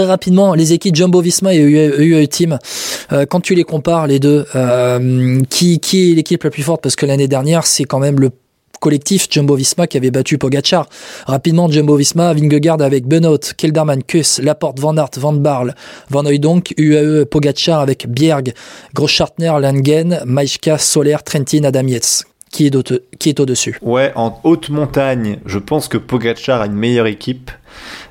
très rapidement, les équipes Jumbo Visma et UAE Team, euh, quand tu les compares les deux, euh, qui, qui est l'équipe la plus forte? Parce que l'année dernière, c'est quand même le collectif Jumbo-Visma qui avait battu Pogachar. Rapidement, Jumbo-Visma, Vingegaard avec Benoît, Kelderman, Kuss, Laporte, Van Aert, Van Barle, Van Hooydonk, UAE, Pogachar avec Bjerg, Groschartner, Langen, Maïchka, Soler, Trentin, Adam Yates. Qui est, au-dessus Ouais, en haute montagne, je pense que Pogachar a une meilleure équipe.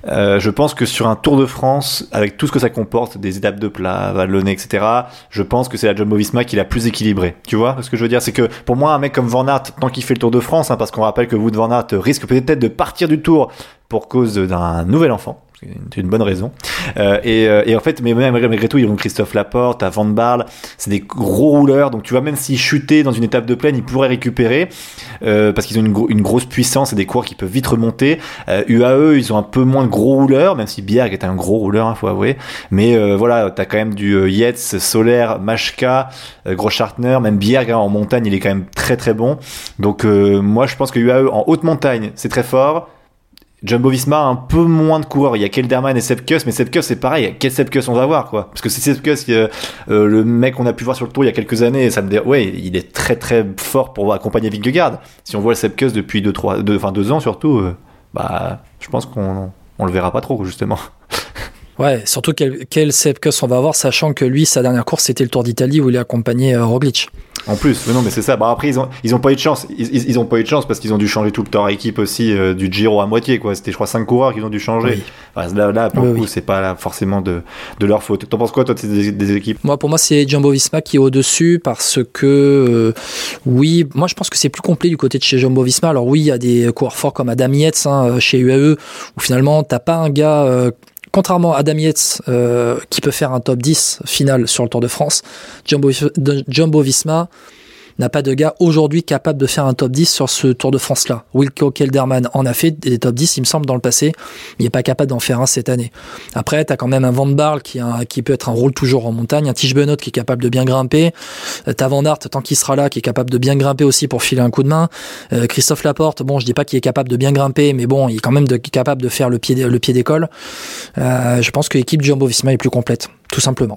Euh, je pense que sur un Tour de France, avec tout ce que ça comporte, des étapes de plat, vallonnées, etc., je pense que c'est la Jumbo-Visma qui est la plus équilibrée. Tu vois ce que je veux dire? C'est que pour moi, un mec comme Van Aert, tant qu'il fait le Tour de France, hein, parce qu'on rappelle que Wood Van Aert risque peut-être de partir du Tour pour cause d'un nouvel enfant, c'est une bonne raison. Euh, et, euh, et, en fait, mais même malgré tout, ils ont Christophe Laporte, à Van Barle, c'est des gros rouleurs. Donc tu vois, même s'ils chutaient dans une étape de plaine, ils pourraient récupérer euh, parce qu'ils ont une, grosse puissance et des coureurs qui peuvent vite remonter. Euh, UAE, ils ont un peu moins gros rouleurs, même si Bierg est un gros rouleur, il hein, faut avouer. Mais voilà, t'as quand même du Yates, Solaire, Machka, Groschartner, même Bierg hein, en montagne, il est quand même très très bon. Donc moi, je pense que UAE en haute montagne, c'est très fort. Jumbo Visma a un peu moins de coureurs. Il y a Kelderman et Sepkus, mais Sepkus c'est pareil. Quel Sepkus on va voir quoi Parce que c'est Sepkus, euh, le mec qu'on a pu voir sur le tour il y a quelques années. Ça me dit, ouais, il est très très fort pour accompagner Vingegaard. Si on voit le Sepkus depuis deux trois, deux, enfin deux ans surtout, euh, bah, je pense qu'on on le verra pas trop justement. Ouais, surtout quel, quel Sepkus on va avoir, sachant que lui, sa dernière course, c'était le Tour d'Italie où il a accompagné euh, Roglic. En plus, mais non, mais c'est ça. Bah après, ils ont, ils ont pas eu de chance. Ils, ils, ont pas eu de chance parce qu'ils ont dû changer tout le temps équipe aussi euh, du Giro à moitié, quoi. C'était, je crois, cinq coureurs qu'ils ont dû changer. Oui. Enfin, là, là, pour oui, le coup, oui. c'est pas là, forcément de, de leur faute. T'en penses quoi, toi, des, des équipes? Moi, pour moi, c'est Jumbo Visma qui est au-dessus parce que, euh, oui, moi, je pense que c'est plus complet du côté de chez Jumbo Visma. Alors, oui, il y a des coureurs forts comme Adam Yates hein, chez UAE où finalement, t'as pas un gars. Euh, contrairement à Adam Yates, euh, qui peut faire un top 10 final sur le Tour de France, Jumbo, Jumbo Visma n'a pas de gars aujourd'hui capable de faire un top 10 sur ce Tour de France-là. Wilco Kelderman en a fait des top 10, il me semble, dans le passé. Il n'est pas capable d'en faire un cette année. Après, tu quand même un Van Barle qui, qui peut être un rôle toujours en montagne, un Tige Benoît qui est capable de bien grimper. T'as Van Aert, tant qu'il sera là, qui est capable de bien grimper aussi pour filer un coup de main. Euh, Christophe Laporte, bon, je dis pas qu'il est capable de bien grimper, mais bon, il est quand même capable de faire le pied, le pied d'école. Euh, je pense que l'équipe Jumbo-Visma est plus complète, tout simplement.